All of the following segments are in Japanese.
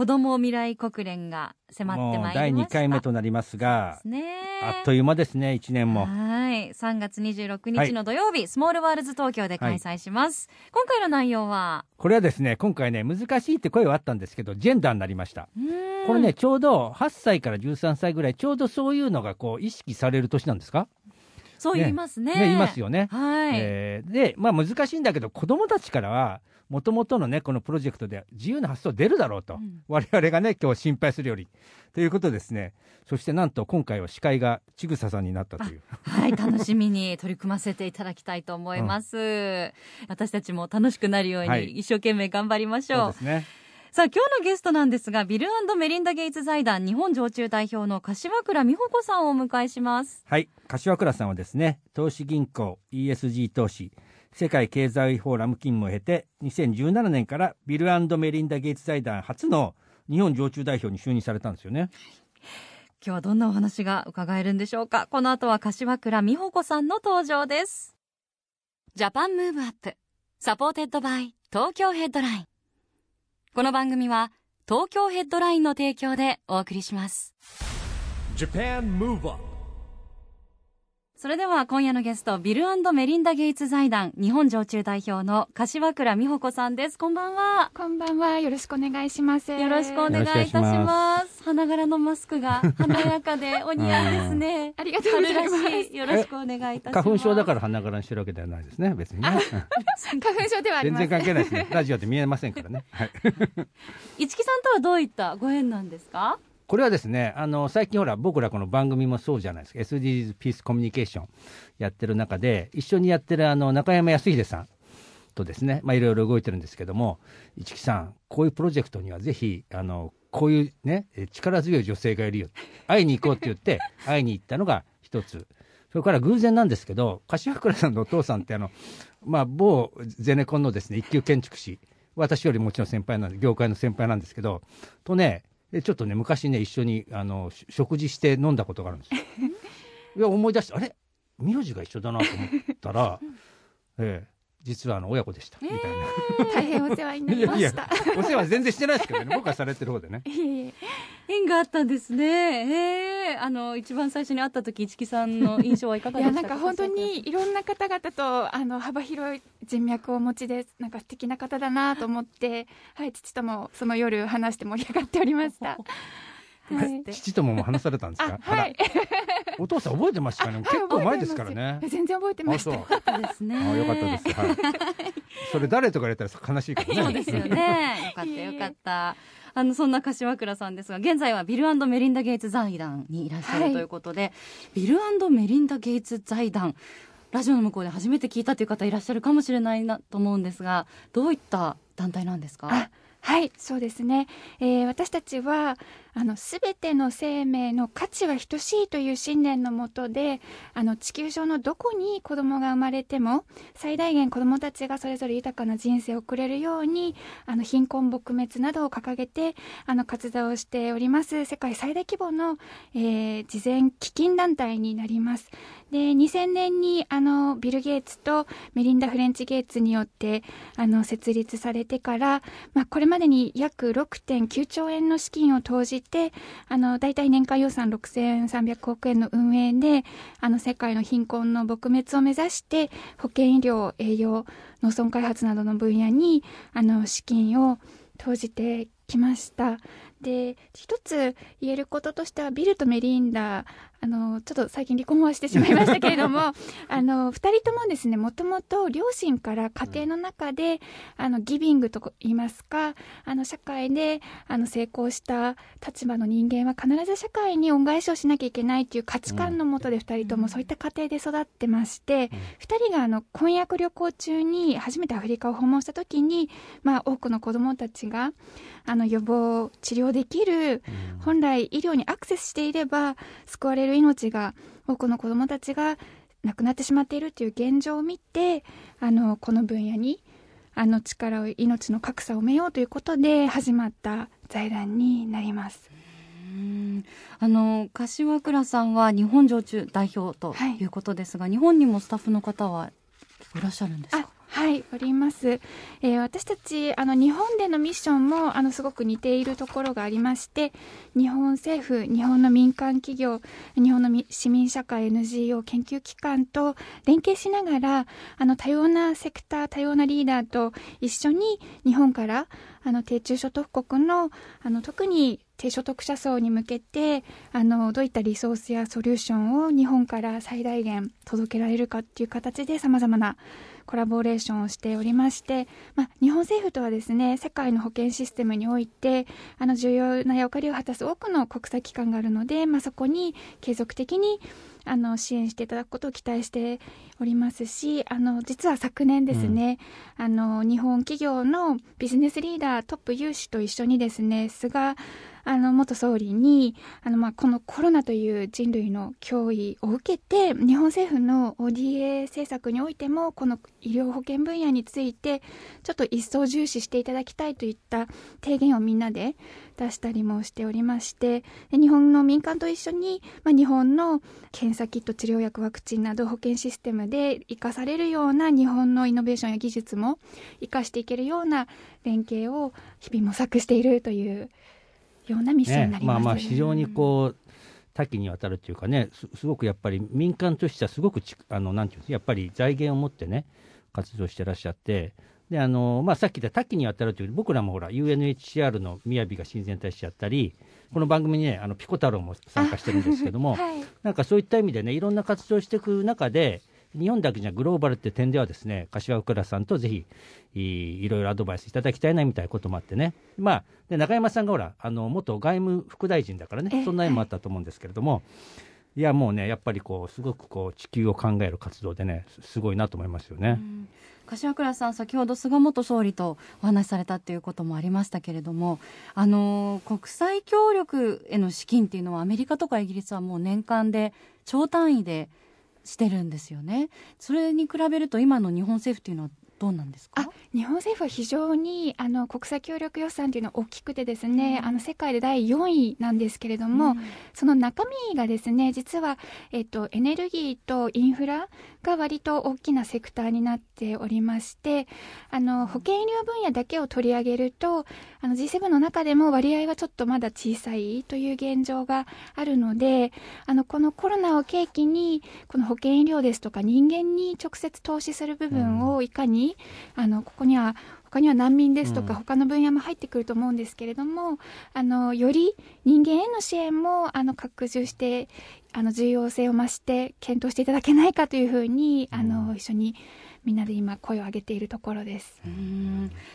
子供未来国連が迫ってまいりました。もう第2回目となりますがね。あっという間ですね1年もはい。3月26日の土曜日、スモールワールズ東京で開催します。今回の内容は、これはですね今回ね難しいって声はあったんですけどジェンダーになりましたこれね、ちょうど8歳から13歳ぐらいちょうどそういうのがこう意識される年なんですか？そう言いますね。ね言いますよね。はい。えーで、まあ、難しいんだけど子どもたちからはもともとのねこのプロジェクトで自由な発想出るだろうと、うん。我々がね今日心配するより。ということですね。そしてなんと今回は司会がちぐささんになったという。はい、楽しみに取り組ませていただきたいと思います。私たちも楽しくなるようはい。に一生懸命頑張りましょう。そうですねさあ、今日のゲストなんですが、ビルメリンダ・ゲイツ財団日本常駐代表の柏倉美穂子さんをお迎えします。はい柏倉さんはですね投資銀行 ESG 投資世界経済フォーラム勤務を経て2017年からビルメリンダ・ゲイツ財団初の日本常駐代表に就任されたんですよね今日はどんなお話が伺えるんでしょうかこの後は柏倉美保子さんの登場です。 Japan Move Up, supported by Tokyo Headline。この番組は東京ヘッドラインの提供でお送りします。それでは今夜のゲスト、ビルメリンダ・ゲイツ財団日本常駐代表の柏倉美穂子さんです。こんばんは。こんばんは。よろしくお願いします。よろしくお願いいたしま。ます花柄のマスクが 華やかでお似合いですね。ありがとうございます春らしい。よろしくお願いいたします。花粉症だから花柄にしてるわけではないですね別にねうん 花粉症ではあり全ません。然関係ないですねラジオで見えませんからね、はい、市木さんとはどういったご縁なんですか？これはですねあの最近ほら僕らこの番組もそうじゃないですか。SDGs ピースコミュニケーションやってる中で一緒にやってるあの中山康秀さんとですねまあいろいろ動いてるんですけども市木さんこういうプロジェクトにはぜひあのこういうねえ力強い女性がいるよ。会いに行こうって言って 会いに行ったのが一つ。それから偶然なんですけど柏倉さんのお父さんってあのまあ某ゼネコンのですね一級建築士。私よりもちろん先輩なんで業界の先輩なんですけどとねでちょっとね昔ね一緒にあのし食事して飲んだことがあるんですよ。いや思い出してあれ？名字が一緒だなと思ったら、ええ、実はあの親子でした、みたいな。大変お世話になりまいやいやした。お世話全然してないですけどね僕はされてる方でね。縁があったんですね。へえ。あの、一番最初に会った時、市木さんの印象はいかがいやでしたか？なんか本当にいろんな方々とあの幅広い人脈をお持ちでなんか素敵な方だなと思って、はい父ともその夜話して盛り上がっておりました。はい父ともも話されたんですか？あはいお父さん覚えてましたかね。結構前ですからねえ。全然覚えてまですね。よかったです。はい。それ誰とか言われたら悲しいからね。そうですよね。よかったよかった。あの、そんな柏倉さんですが、現在はビルメリンダ・ゲイツ財団にいらっしゃはいるということで、ビルメリンダ・ゲイツ財団、ラジオの向こうで初めて聞いたという方いらっしゃるかもしれないなと思うんですが、どういった団体なんですか？あはいそうですね、えー私たちはあの全ての生命の価値は等しいという信念のもとであの地球上のどこに子供が生まれても最大限子供たちがそれぞれ豊かな人生を送れるようにあの貧困撲滅などを掲げてあの活動をしております。世界最大規模の、えー慈善基金団体になります。で2000年にあのビル・ゲイツとメリンダ・フレンチ・ゲイツによってあの設立されてから、まあ、これまでに約6.9兆円の資金を投じてあの大体年間予算6300億円の運営であの世界の貧困の撲滅を目指して保健医療栄養農村開発などの分野にあの資金を投じてきました。で一つ言えることとしてはビルとメリンダあのちょっと最近離婚はしてしまいましたけれども あの2人ともですねもともと両親から家庭の中で、あのギビングと言いますかあの社会であの成功した立場の人間は必ず社会に恩返しをしなきゃいけないっていう価値観のもとで2人ともそういった家庭で育ってまして、うん、2人があの婚約旅行中に初めてアフリカを訪問した時に、まあ、多くの子どもたちがあの予防治療できる、本来医療にアクセスしていれば救われる命が多くの子どもたちが亡くなってしまっているという現状を見てあのこの分野にあの力を命の格差を埋めようということで始まった財団になります。あの柏倉さんは日本常駐代表とい。うことですが、はい、日本にもスタッフの方はいらっしゃるんですか？はい、おります。えー、私たち、あの、日本でのミッションも、あの、すごく似ているところがありまして、日本政府、日本の民間企業、日本の市民社会 NGO 研究機関と連携しながら、あの、多様なセクター、多様なリーダーと一緒に、日本から、あの、低中所得国の、あの、特に低所得者層に向けてあのどういったリソースやソリューションを日本から最大限届けられるかっていう形でさまざまなコラボレーションをしておりまして、まあ、日本政府とはですね世界の保健システムにおいてあの重要な役割を果たす多くの国際機関があるので、まあ、そこに継続的にあの支援していただくことを期待しておりますしあの実は昨年ですね、うん、あの日本企業のビジネスリーダートップ有志と一緒にですね菅あの元総理にあの、まあ、このコロナという人類の脅威を受けて日本政府の ODA 政策においてもこの医療保険分野についてちょっと一層重視していただきたいといった提言をみんなで出したりもしておりまして日本の民間と一緒に、まあ、日本の検査キット治療薬ワクチンなど保健システムで生かされるような日本のイノベーションや技術も生かしていけるような連携を日々模索しているというようなミッションになります、ね、まあまあ非常にこう多岐にわたるというかねすごくやっぱり民間としてはすごくあのなんていうんですやっぱり財源を持ってね活動してらっしゃってであのまあ、さっき言った多岐にわたるという僕らもほら UNHCR の雅が親善大使やったりこの番組にねあのピコ太郎も参加してるんですけども、はい、なんかそういった意味でねいろんな活動をしていく中で日本だけじゃグローバルって点ではですね柏倉さんとぜひいろいろアドバイスいただきたいなみたいなこともあってね、まあ、で中山さんがほらあの元外務副大臣だからねそんな縁もあったと思うんですけれども、はい、いやもうねやっぱりこうすごくこう地球を考える活動でねすごいなと思いますよね。柏倉さん、先ほど菅元総理とお話しされたということもありましたけれども、あの国際協力への資金っていうのは、アメリカとかイギリスはもう年間で超単位でしてるんですよね。それに比べると今の日本政府っていうのはどうなんですか？日本政府は非常にあの国際協力予算というのは大きくてですね、うん、あの世界で第4位なんですけれども、うん、その中身がですね実は、えっと、エネルギーとインフラが割と大きなセクターになっておりましてあの保健医療分野だけを取り上げるとあの G7 の中でも割合はちょっとまだ小さいという現状があるのであのこのコロナを契機にこの保健医療ですとか人間に直接投資する部分をいかにあのここには他には難民ですとか、他の分野も入ってくると思うんですけれども、あのより人間への支援もあの拡充してあの重要性を増して検討していただけないかというふうに、あの一緒にみんなで今声を上げているところです。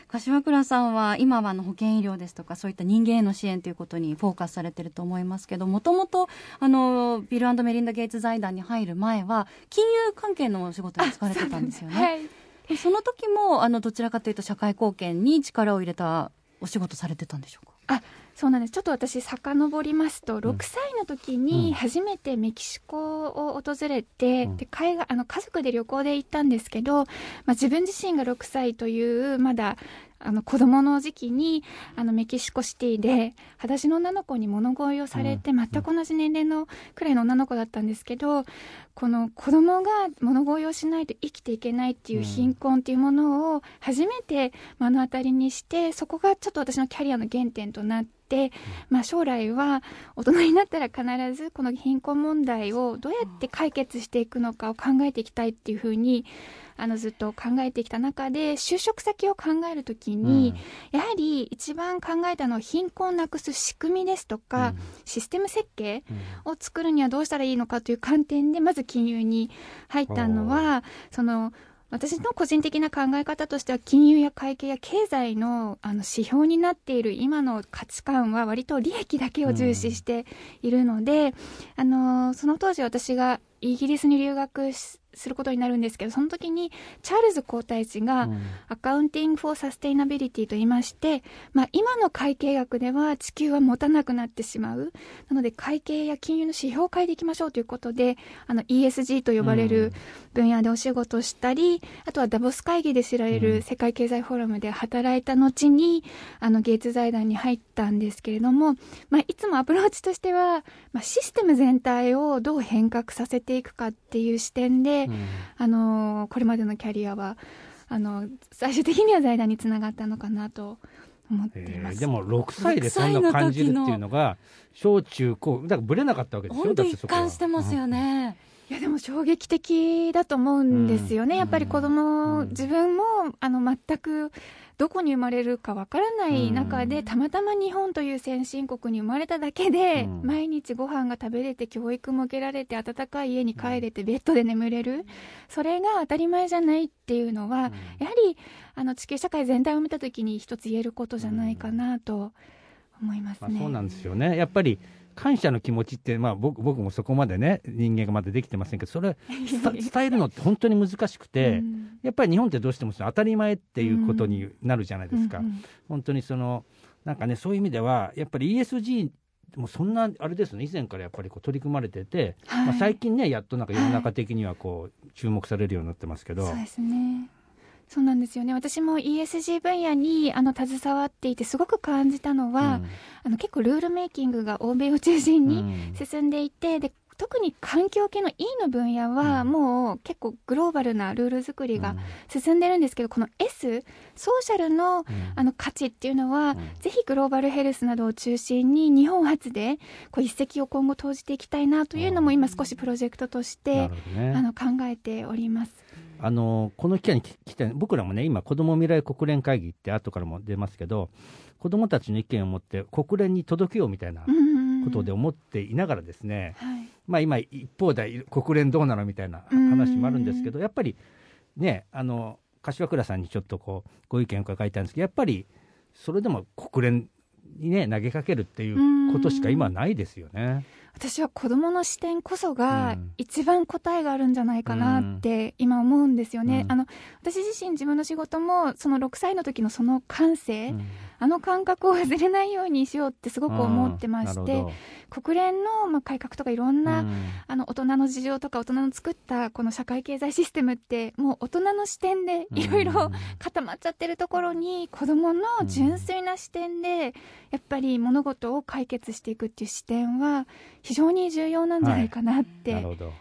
柏倉さんは今はの保健医療ですとかそういった人間への支援ということにフォーカスされてると思いますけどもともとあのビルメリンダ・ゲイツ財団に入る前は金融関係のお仕事に使われてたんですよね。その時もあのどちらかというと社会貢献に力を入れたお仕事されてたんでしょうか？あそうなんです。ちょっと私遡りますと、6歳の時に初めてメキシコを訪れて、うん、で海外あの家族で旅行で行ったんですけど、まあ、自分自身が6歳というまだあの子供の時期にあのメキシコシティで裸足の女の子に物乞いをされて、全く同じ年齢のくらいの女の子だったんですけどこの子供が物乞いをしないと生きていけないっていう貧困っていうものを初めて目の当たりにしてそこがちょっと私のキャリアの原点となって、まあ、将来は大人になったら必ずこの貧困問題をどうやって解決していくのかを考えていきたいっていうふうにあのずっと考えてきた中で就職先を考えるときに、やはり一番考えたのは貧困をなくす仕組みですとか、うん。システム設計を作るにはどうしたらいいのかという観点でまず金融に入ったのはその私の個人的な考え方としては金融や会計や経済のあの指標になっている今の価値観は割と利益だけを重視しているので、あのその当時私がイギリスに留学しすることになるんですけどその時にチャールズ皇太子が、うん。 Accounting for Sustainability と言いまして、まあ、今の会計学では地球は持たなくなってしまう。なので会計や金融の指標を変えていきましょうということで、あの ESG と呼ばれうん。る分野でお仕事したり、あとはダボス会議で知られうん。る世界経済フォーラムで働いた後に、あのゲイツ財団に入ったんですけれども、まあ、いつもアプローチとしては、まあ、システム全体をどう変革させていくかっていう視点で、うん。あのこれまでのキャリアはあの最終的には財団につながったのかなと思っています。えーでも6歳でそんな感じるっていうのが小中高だからぶれなかったわけでしょ？本当一貫してますよね。いやでも衝撃的だと思うんですよね、うん。やっぱり子供、うん。自分もあの全くどこに生まれるかわからない中で、うんたまたま日本という先進国に生まれただけで、うん。毎日ご飯が食べれて教育も受けられて温かい家に帰れてベッドで眠れる、それが当たり前じゃないっていうのは、うん。やはりあの地球社会全体を見たときに一つ言えることじゃないかなと思いますね。まあ、そうなんですよね。やっぱり感謝の気持ちって、まあ、僕僕もそこまでね人間がまだできてませんけどそれ 伝伝えるのって本当に難しくて、うん。やっぱり日本ってどうしても当たり前っていうことになるじゃないですか、うんうん本当にそのなんかねそういう意味ではやっぱり ESG もそんなあれですね以前からやっぱりこう取り組まれてて、はい。まあ、最近ねやっとなんか世の中的にはこう注目されるようになってますけど、そうですね。そうなんですよね。私も ESG 分野にあの携わっていてすごく感じたのは、あの結構ルールメイキングが欧米を中心うん。に進んでいて、で特に環境系の E の分野はうん。もう結構グローバルなルール作りが進んでるんですけど、この S ソーシャルのうん。あの価値っていうのは、うん。ぜひグローバルヘルスなどを中心に日本発でこう一石を今後投じていきたいなというのも今少しプロジェクトとしなてあの考えております。あのこの機会にき来て僕らもね今子ども未来国連会議って後からも出ますけど子どもたちの意見を持って国連に届けようみたいなことで思っていながらですね、はい。まあ、今一方で国連どうなのみたいな話もあるんですけどやっぱりねあの柏倉さんにちょっとこうご意見を伺いたいんですけどやっぱりそれでも国連にね投げかけるっていうことしか今はないですよね。私は子供の視点こそがうん。一番答えがあるんじゃないかなって今思うんですよね。うん。あの私自身自分の仕事もその6歳の時のその感性、うん。あの感覚を忘れないようにしようってすごく思ってまして国連のまあ改革とかいろんな、どうん。あの大人の事情とか大人の作ったこの社会経済システムってもう大人の視点でいろいろ固まっちゃってるところに子どもの純粋な視点でやっぱり物事を解決していくっていう視点は非常に重要なんじゃないかなって、はい。なるほど。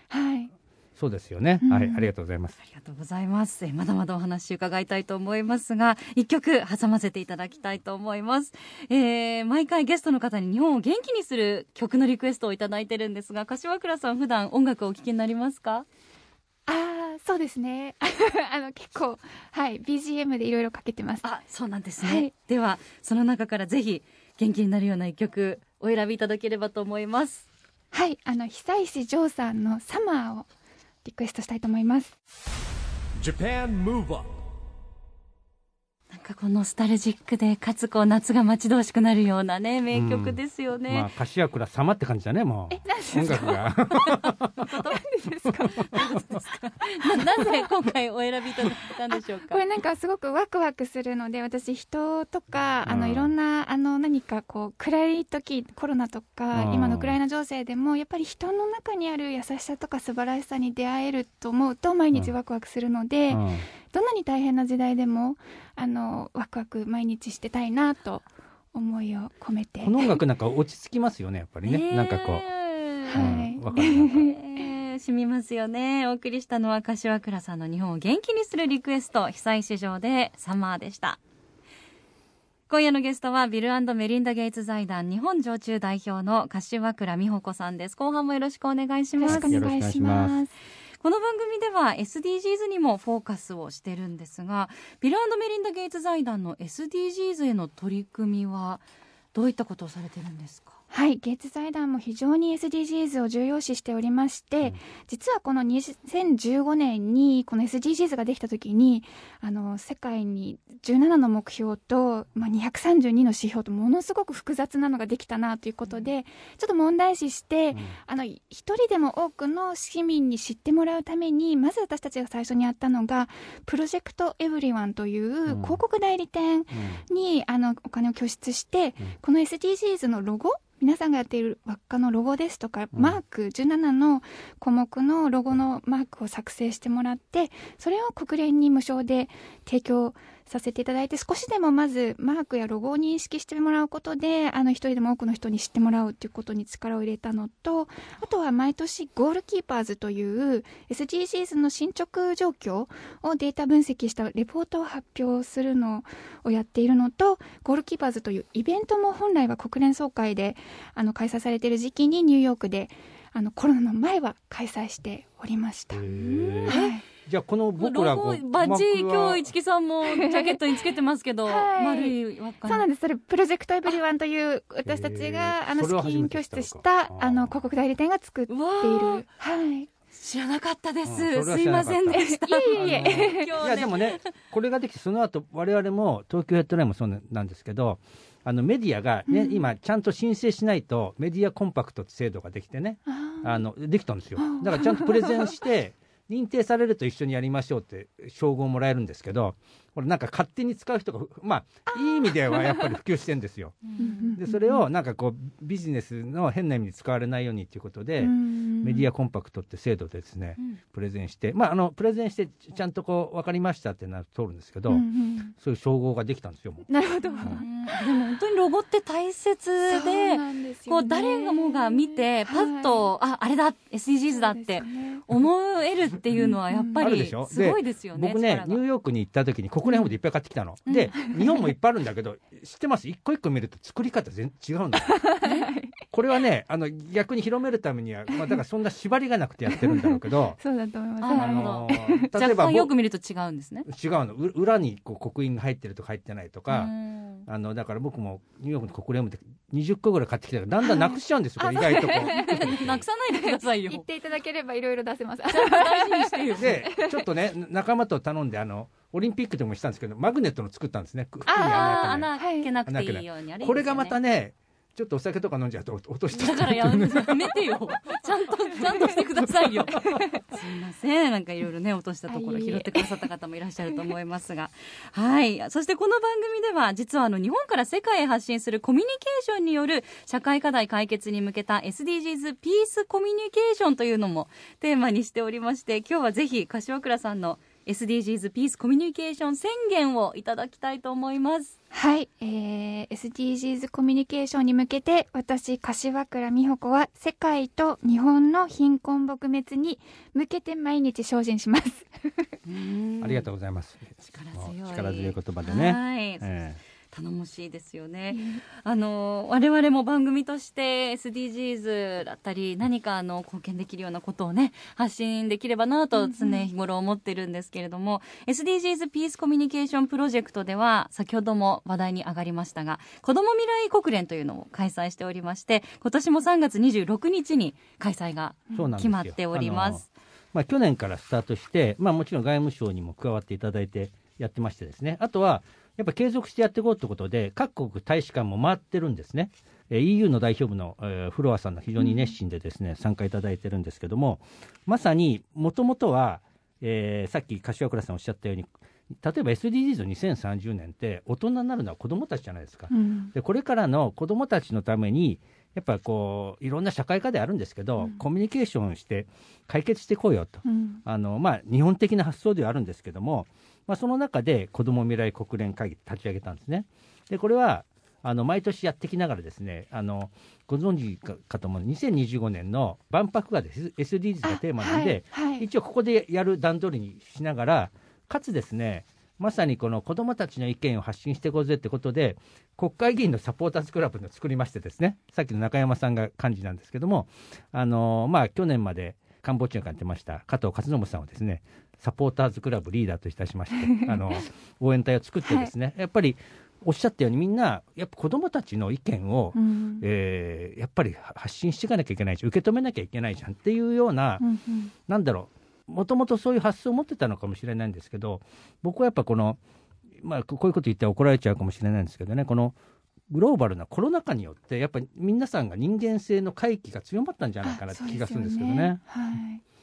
そうですよね、うん。はいありがとうございます。ありがとうございます。えまだまだお話伺いたいと思いますが、一曲挟ませていただきたいと思います。えー毎回ゲストの方に日本を元気にする曲のリクエストをいただいてるんですが、柏倉さん普段音楽をお聴きになりますか？ああそうですね。あの結構はい BGM でいろいろかけてます。あ、そうなんですね。はい。では、その中からぜひ元気になるような一曲お選びいただければと思います。はいあの久石譲さんの「サマー」をリクエストしたいと思います。かこうノスタルジックで、かつこう夏が待ち遠しくなるようなね、名曲ですよね。まあ柏倉様って感じだねもう。音楽が。ななぜ今回お選びいただいたんでしょうか？これなんかすごくワクワクするので私人とかあのうんいろんなあの何かこう暗い時コロナとかうん。今のウクライナ情勢でもやっぱり人の中にある優しさとか素晴らしさに出会えると思うと毎日ワクワクするので、うんどんなに大変な時代でもあのワクワク毎日してたいなと思いを込めてこの音楽なんか落ち着きますよねやっぱりね、ねえなんかこう、はいうんわかるなんかえー染みますよね。お送りしたのは柏倉さんの日本を元気にするリクエスト、被災市場でサマーでした。今夜のゲストはビルメリンダ・ゲイツ財団日本常駐代表の柏倉美穂子さんです。後半もよろしくお願いしますよろしく。お願いしますこの番組では SDGs にもフォーカスをしてるんですがビルメリンダ・ゲイツ財団の SDGs への取り組みはどういったことをされてるんですか？はいゲイツ財団も非常に SDGs を重要視しておりまして、うん、実はこの2015年にこの SDGs ができた時にあの世界に17の目標と、まあ、232の指標とものすごく複雑なのができたなということで、うん、ちょっと問題視して、うん、あの一人でも多くの市民に知ってもらうためにまず私たちが最初にやったのがプロジェクトエブリワンという広告代理店に、あのお金を拠出して、この SDGs のロゴ皆さんがやっている輪っかのロゴですとか、マーク、17の項目のロゴのマークを作成してもらって、それを国連に無償で提供させていただいて少しでもまずマークやロゴを認識してもらうことであの一人でも多くの人に知ってもらうということに力を入れたのとあとは毎年ゴールキーパーズという SDGs の進捗状況をデータ分析したレポートを発表するのをやっているのとゴールキーパーズというイベントも本来は国連総会であの開催されている時期にニューヨークであのコロナの前は開催しておりました。はいじゃあこの僕らバッジ今日市木さんもジャケットにつけてますけど、はい、丸い輪っかそうなんです。それプロジェクトエブリワンという私たちがあの資金拠出したあの広告代理店が作っている。はい。知らなかったです。すいませんでした。いえいえ。いやでもね、これができて、その後我々も東京ヘッドラインもそうなんですけど、あのメディアがね、うん、今ちゃんと申請しないとメディアコンパクトって制度ができてね、あのできたんですよ。だからちゃんとプレゼンして 認定されると一緒にやりましょうって称号もらえるんですけどこれなんか勝手に使う人がまあいい意味ではやっぱり普及してんですよ。でそれをなんかこうビジネスの変な意味に使われないようにということでメディアコンパクトって制度でですねプレゼンしてまああのプレゼンしてちゃんとこう分かりましたってなる通るんですけどそういう称号ができたんですよ。なるほど、でも本当にロゴって大切でこう誰がもが見てパッと、ああれだ SDGs だって思えるっていうのはやっぱりすごいですよね。僕ねニューヨークに行った時に国連本でいっぱい買ってきたの。で日本もいっぱいあるんだけど知ってます？一個一個見ると作り方全然違うんだよ。これはねあの逆に広めるためには、まあ、だからそんな縛りがなくてやってるんだろうけど そうだと思います。あの 例えばよく見ると違うんですね。違うの裏にこう刻印が入ってるとか入ってないとかあのだから僕もニューヨークの国連本で20個ぐらい買ってきたからだんだんなくしちゃうんですよ、これ意外とこう。なくさないでくださいよ。言っていただければいろいろ出せます。大事にしてよ。で、ちょっとね、仲間と頼んで、あの、オリンピックでもしたんですけど、マグネットの作ったんですね。ああ、穴開けなくていいように。これがまたね、ちょっとお酒とか飲んじゃうと落としてだからやめてよ。ちゃんとちゃんとしてくださいよ。すみません。なんかいろいろね落としたところ拾ってくださった方もいらっしゃると思いますが。はい。そしてこの番組では実はあの日本から世界へ発信するコミュニケーションによる社会課題解決に向けた SDGs ピースコミュニケーションというのもテーマにしておりまして今日はぜひ柏倉さんの SDGs ピースコミュニケーション宣言をいただきたいと思います。はい、えー、SDGs コミュニケーションに向けて私柏倉美穂子は世界と日本の貧困撲滅に向けて毎日精進します。ありがとうございます。力強い。力強い言葉でね、はい、えー頼もしいですよね。あの我々も番組として SDGs だったり何かあの貢献できるようなことをね発信できればなと常日頃思ってるんですけれども、うん、SDGs ピースコミュニケーションプロジェクトでは先ほども話題に上がりましたが子ども未来国連というのを開催しておりまして今年も3月26日に開催が決まっております。まあ、去年からスタートして、まあ、もちろん外務省にも加わっていただいてやってましてですねあとはやっぱ継続してやっていこうということで、各国大使館も回ってるんですね。えー、EU の代表部の、えー、フロアさんが非常に熱心でですね、うん、参加いただいてるんですけども、まさにもともとは、えー、さっき柏倉さんおっしゃったように、例えば SDGs の2030年って大人になるのは子どもたちじゃないですか、うん、でこれからの子どもたちのためにやっぱこういろんな社会課題あるんですけど、うん、コミュニケーションして解決していこうよと、うん、あのまあ、日本的な発想ではあるんですけどもまあ、その中で子ども未来国連会議立ち上げたんですね。でこれはあの毎年やってきながらですねあのご存知かと思う2025年の万博がです。SDGs がテーマなんで、はいはい、一応ここでやる段取りにしながらかつですねまさにこの子どもたちの意見を発信していこうぜってことで国会議員のサポーターズクラブの作りましてですねさっきの中山さんが幹事なんですけどもあの、まあ、去年まで官房長官やってました加藤勝信さんをですねサポーターズクラブリーダーといたしまして あの応援隊を作ってですね、やっぱりおっしゃったようにみんなやっぱ子どもたちの意見を、うん。えーやっぱり発信していかなきゃいけないし受け止めなきゃいけないじゃんっていうような、うんうん。なんだろうもともとそういう発想を持ってたのかもしれないんですけど僕はやっぱこの、まあ、ここういうこと言って怒られちゃうかもしれないんですけどねこのグローバルなコロナ禍によってやっぱり皆さんが人間性の回帰が強まったんじゃないかなって気がするんですけどね。あそうですよはい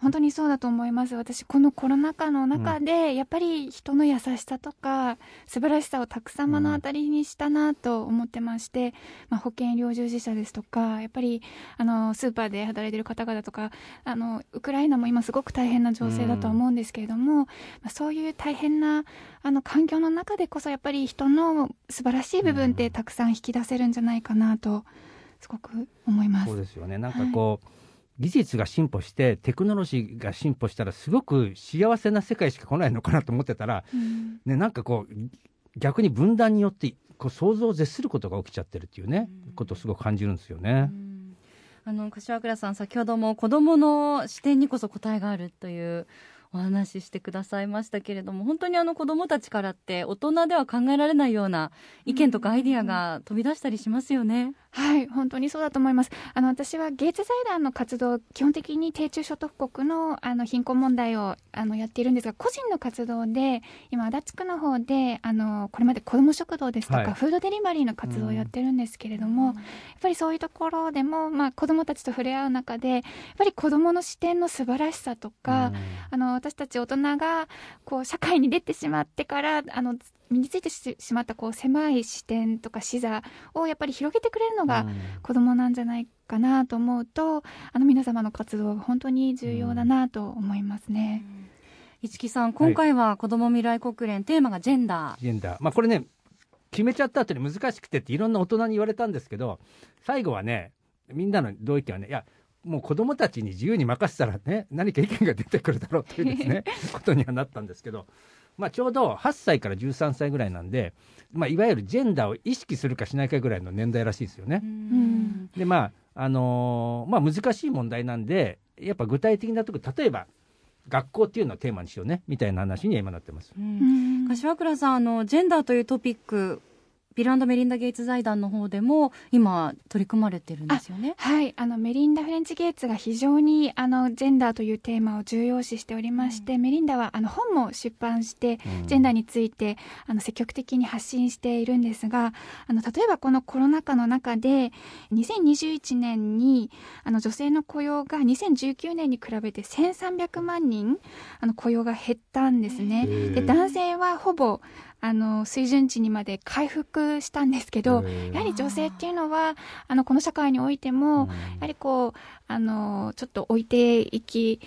本当にそうだと思います。私このコロナ禍の中で、やっぱり人の優しさとか素晴らしさをたくさん目の当たりにしたなと思ってまして、まあ、保健医療従事者ですとかやっぱりあのスーパーで働いてる方々とかあのウクライナも今すごく大変な情勢だとは思うんですけれども、まあ、そういう大変なあの環境の中でこそやっぱり人の素晴らしい部分ってたくさん引き出せるんじゃないかなとすごく思います。そう。ですよね。なんかこう、技術が進歩してテクノロジーが進歩したらすごく幸せな世界しか来ないのかなと思ってたら、うんね、なんかこう逆に分断によってこう想像を絶することが起きちゃってるっていうね、ことをすごく感じるんですよね。あの柏倉さん先ほども子どもの視点にこそ答えがあるというお話ししてくださいましたけれども本当にあの子どもたちからって大人では考えられないような意見とかアイディアが飛び出したりしますよね。はい、本当にそうだと思います。あの私はゲイツ財団の活動、基本的に低中所得国のあの貧困問題をあのやっているんですが、個人の活動で今足立区の方であのこれまで子ども食堂ですとか、はい。フードデリバリーの活動をやってるんですけれども、やっぱりそういうところでもまあ子どもたちと触れ合う中で、やっぱり子どもの視点の素晴らしさとか、あの私たち大人がこう社会に出てしまってからあの身についてししまったこう狭い視点とか視座をやっぱり広げてくれるのが子供なんじゃないかなと思うとあの皆様の活動が本当に重要だなと思いますね。市木さん今回は子ども未来国連テーマがジェンダー。ジェンダー、まあ、これね決めちゃった後に難しくてっていろんな大人に言われたんですけど最後はねみんなの同意見はねいやもう子供たちに自由に任せたらね何か意見が出てくるだろうというですね ことにはなったんですけど、まあ、ちょうど8歳から13歳ぐらいなんで、まあ、いわゆるジェンダーを意識するかしないかぐらいの年代らしいですよね。んでまああのーまあ、難しい問題なんでやっぱ具体的なとこ例えば学校っていうのをテーマにしようねみたいな話には今なってます。柏倉さんあのジェンダーというトピックビルメリンダ・ゲイツ財団の方でも今取り組まれてるんですよね。はい、あのメリンダ・フレンチ・ゲイツが非常にあのジェンダーというテーマを重要視しておりまして、メリンダはあの本も出版して、ジェンダーについてあの積極的に発信しているんですがあの例えばこのコロナ禍の中で2021年にあの女性の雇用が2019年に比べて1300万人あの雇用が減ったんですね。で男性はほぼあの水準値にまで回復したんですけどやはり女性っていうのはあのこの社会においても、やはりこうあのちょっと置いていき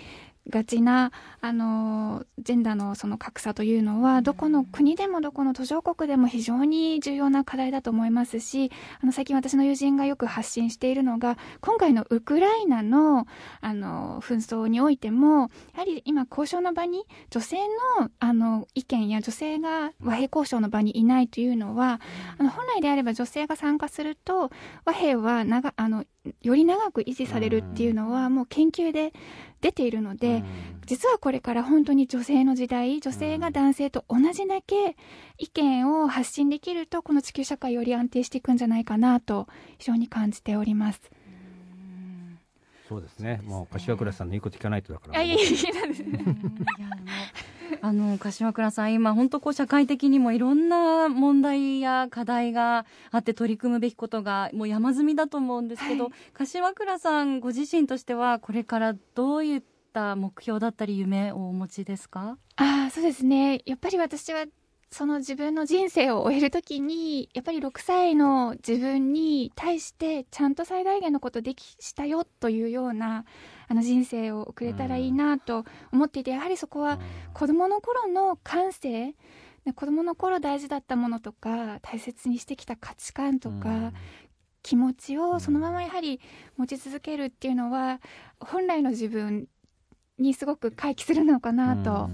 がちなあのジェンダーのその格差というのはどこの国でもどこの途上国でも非常に重要な課題だと思いますしあの最近私の友人がよく発信しているのが今回のウクライナのあの紛争においてもやはり今交渉の場に女性のあの意見や女性が和平交渉の場にいないというのはあの本来であれば女性が参加すると和平は長あのより長く維持されるっていうのはもう研究で出ているので、実はこれから本当に女性の時代女性が男性と同じだけ意見を発信できるとこの地球社会より安定していくんじゃないかなと非常に感じております。そうですね。もう柏倉さんの言うこと聞かないとだから。あいえいえいやあの柏倉さん、今、本当こう社会的にもいろんな問題や課題があって取り組むべきことがもう山積みだと思うんですけど、はい。柏倉さんご自身としてはこれからどういった目標だったり夢をお持ちですか？ああそうですね。やっぱり私はその自分の人生を終えるときにやっぱり6歳の自分に対してちゃんと最大限のことできしたよというようなあの人生を送れたらいいなと思っていてやはりそこは子どもの頃の感性ね子どもの頃大事だったものとか大切にしてきた価値観とか、気持ちをそのままやはり持ち続けるっていうのは本来の自分にすごく回帰するのかなと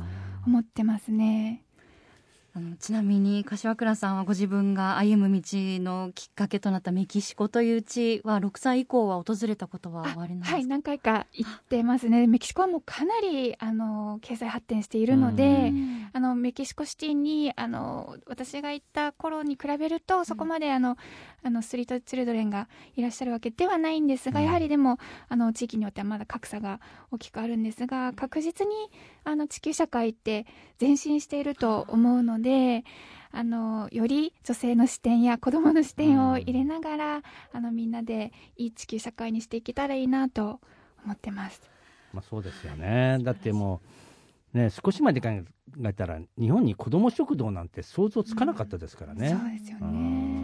思ってますね。あのちなみに柏倉さんはご自分が歩む道のきっかけとなったメキシコという地は6歳以降は訪れたことはおありなんですか？はい何回か行ってますね。メキシコはもうかなりあの経済発展しているので、あのメキシコシティにあの私が行った頃に比べるとそこまであの、あのストリートチルドレンがいらっしゃるわけではないんですが、うんやはりでもあの地域によってはまだ格差が大きくあるんですが確実にあの地球社会って前進していると思うので。あのより女性の視点や子どもの視点を入れながら、あのみんなでいい地球社会にしていけたらいいなと思ってます。まあ、そうですよね。だってもう、ね、少しまで考えたら、日本に子ども食堂なんて想像つかなかったですからね。そうですよね。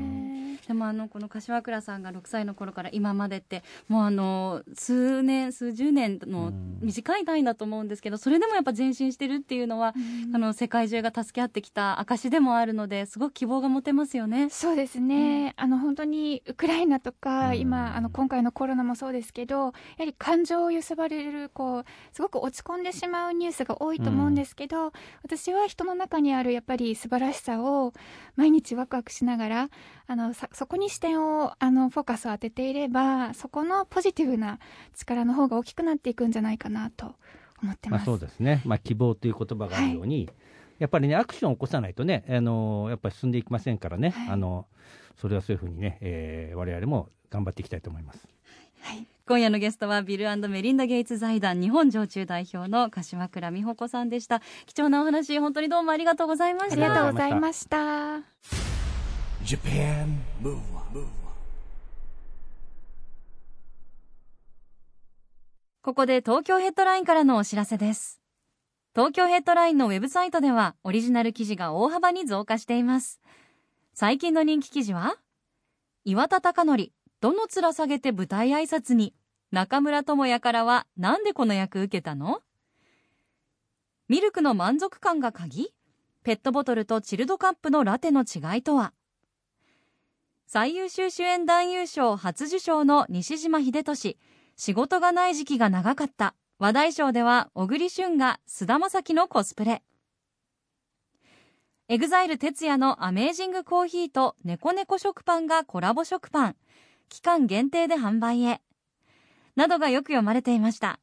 でもあのこの柏倉さんが6歳の頃から今までってもうあの数年数十年のうん。短い単位だと思うんですけどそれでもやっぱ前進してるっていうのは、あの世界中が助け合ってきた証でもあるのですごく希望が持てますよね。そうですね、あの本当にウクライナとか、うん。今あの今回のコロナもそうですけどやはり感情を揺さばれるこうすごく落ち込んでしまうニュースが多いと思うんですけど、私は人の中にあるやっぱり素晴らしさを毎日ワクワクしながらあのさそこに視点をあのフォーカスを当てていればそこのポジティブな力の方が大きくなっていくんじゃないかなと思ってまあ、ます。そうですね。まあ、希望という言葉があるように、やっぱりね、アクションを起こさないとね、あの、やっぱり進んでいきませんからね、はいあの、それはそういうふうにね、えー我々も頑張っていきたいと思います。はい今夜のゲストはビルメリンダ・ゲイツ財団日本常駐代表の柏倉美穂子さんでした貴重なお話本当にどうもありがとうございましたありがとうございました。Japan. Move Up, ここで東京ヘッドラインからのお知らせです。東京ヘッドラインのウェブサイトではオリジナル記事が大幅に増加しています。最近の人気記事は岩田貴則、どの面下げて舞台挨拶に中村智也からはなんでこの役受けたの？ミルクの満足感が鍵？ペットボトルとチルドカップのラテの違いとは？最優秀主演男優賞初受賞の西島秀俊。仕事がない時期が長かった。話題賞では小栗旬が菅田将暉のコスプレ。 EXILE TETSUYA の AMAZING COFFEE とねこねこ食パンがコラボ食パン。期間限定で販売へ。などがよく読まれていました。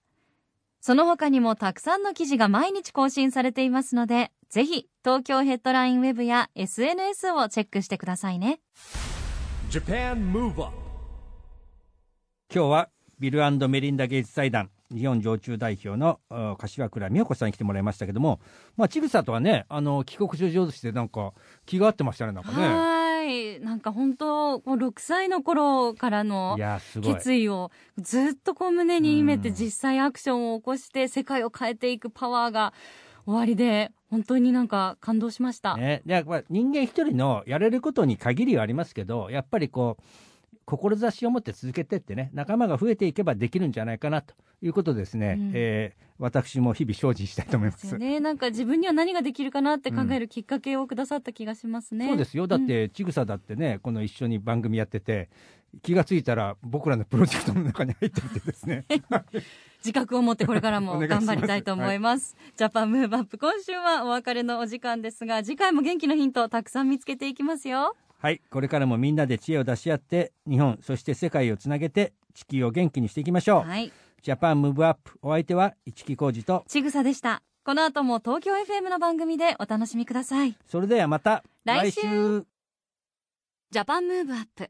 その他にもたくさんの記事が毎日更新されていますのでぜひ東京ヘッドラインウェブや SNS をチェックしてくださいね。今日はビルメリンダ・ゲイツ財団日本常駐代表のあ柏倉美代子さんに来てもらいましたけども、まあ、ちぐさとはね、あの帰国上手して、なんか気が合ってましたね、なんかね。はいなんか本当こう6歳の頃からの。決意をずっとこう胸に秘めてうん実際アクションを起こして世界を変えていくパワーが終わりで本当になんか感動しました。ね、でやっぱ人間一人のやれることに限りはありますけど、やっぱりこう、志を持って続けてってね、仲間が増えていけばできるんじゃないかなということですね、うんえー私も日々精進したいと思いま。ですね、なんか自分には何ができるかなって考えるきっかけをくださった気がしますね。そうですよ、だって、ちぐさだってね、この一緒に番組やってて、気がついたら僕らのプロジェクトの中に入っていてですね、自覚を持ってこれから おも頑張りたいと思います。ジャパンムーブアップ今週はお別れのお時間ですが次回も元気のヒントをたくさん見つけていきますよ。はい、これからもみんなで知恵を出し合って、日本、そして世界をつなげて、地球を元気にしていきましょう。はい。ジャパンムーブアップ、お相手は市木浩二と、ちぐさでした。この後も東京 FM の番組でお楽しみください。それではまた来週 Japan Move Up